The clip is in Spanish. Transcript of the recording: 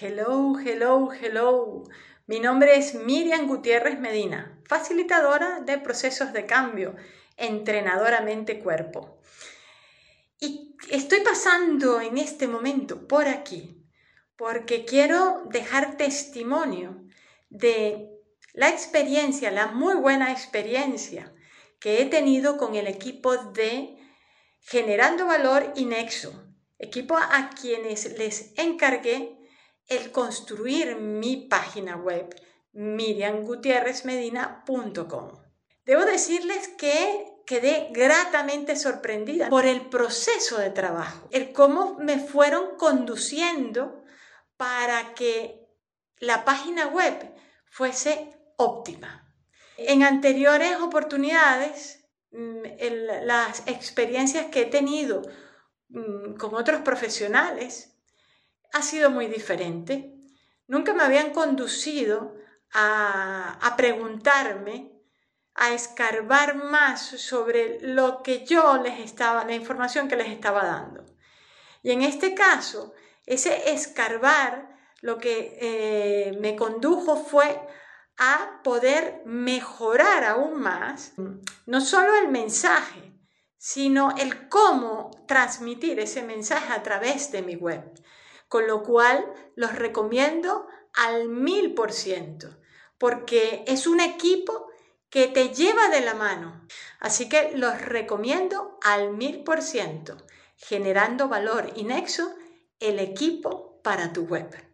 Hello, hello, hello. Mi nombre es Miriam Gutiérrez Medina, facilitadora de procesos de cambio, entrenadora mente-cuerpo. Y estoy pasando en este momento por aquí porque quiero dejar testimonio de la experiencia, la muy buena experiencia que he tenido con el equipo de Generando Valor y Nexo, equipo a quienes les encargué el construir mi página web miriamgutierrezmedina.com. Debo decirles que quedé gratamente sorprendida por el proceso de trabajo, el cómo me fueron conduciendo para que la página web fuese óptima. En anteriores oportunidades, mm, las experiencias que he tenido mm, con otros profesionales ha sido muy diferente. Nunca me habían conducido a, preguntarme, a escarbar más sobre lo que yo les estaba, la información que les estaba dando. Y en este caso, ese escarbar lo que eh, me condujo fue a poder mejorar aún más no solo el mensaje, sino el cómo transmitir ese mensaje a través de mi web con lo cual los recomiendo al mil por ciento, porque es un equipo que te lleva de la mano. Así que los recomiendo al mil por ciento, generando valor y nexo el equipo para tu web.